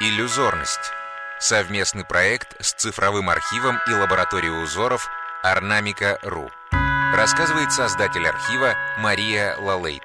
Иллюзорность. Совместный проект с цифровым архивом и лабораторией узоров Орнамика.ру. Рассказывает создатель архива Мария Лалейт.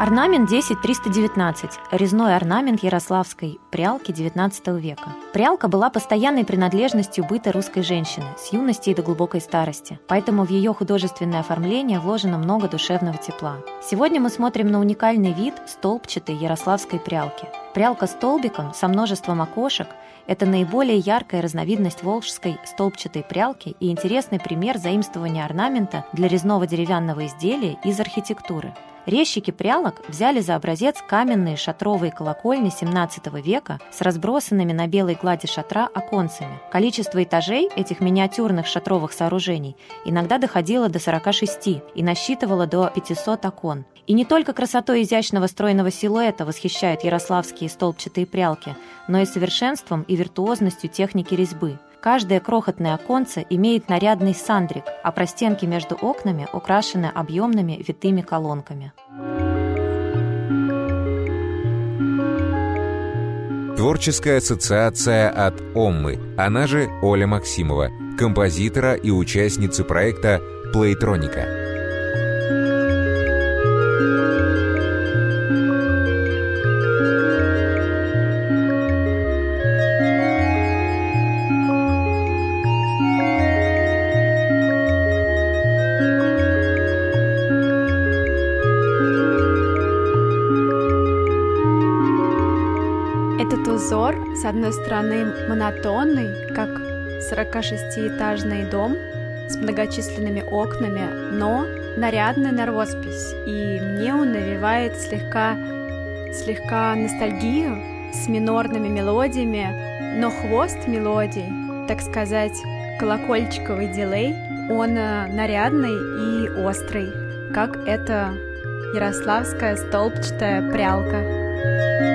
Орнамент 10319 – резной орнамент ярославской прялки XIX века. Прялка была постоянной принадлежностью быта русской женщины с юности и до глубокой старости, поэтому в ее художественное оформление вложено много душевного тепла. Сегодня мы смотрим на уникальный вид столбчатой ярославской прялки. Прялка столбиком со множеством окошек – это наиболее яркая разновидность волжской столбчатой прялки и интересный пример заимствования орнамента для резного деревянного изделия из архитектуры – Резчики прялок взяли за образец каменные шатровые колокольни XVII века с разбросанными на белой глади шатра оконцами. Количество этажей этих миниатюрных шатровых сооружений иногда доходило до 46 и насчитывало до 500 окон. И не только красотой изящного стройного силуэта восхищают ярославские столбчатые прялки, но и совершенством и виртуозностью техники резьбы – Каждое крохотное оконце имеет нарядный сандрик, а простенки между окнами украшены объемными витыми колонками. Творческая ассоциация от Оммы, она же Оля Максимова, композитора и участницы проекта «Плейтроника». Узор, с одной стороны, монотонный, как 46-этажный дом с многочисленными окнами, но нарядный на роспись. И мне он навевает слегка, слегка ностальгию с минорными мелодиями, но хвост мелодий, так сказать, колокольчиковый дилей, он э, нарядный и острый, как эта ярославская столбчатая прялка.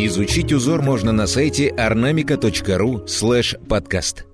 Изучить узор можно на сайте ornamica.ru слэш подкаст.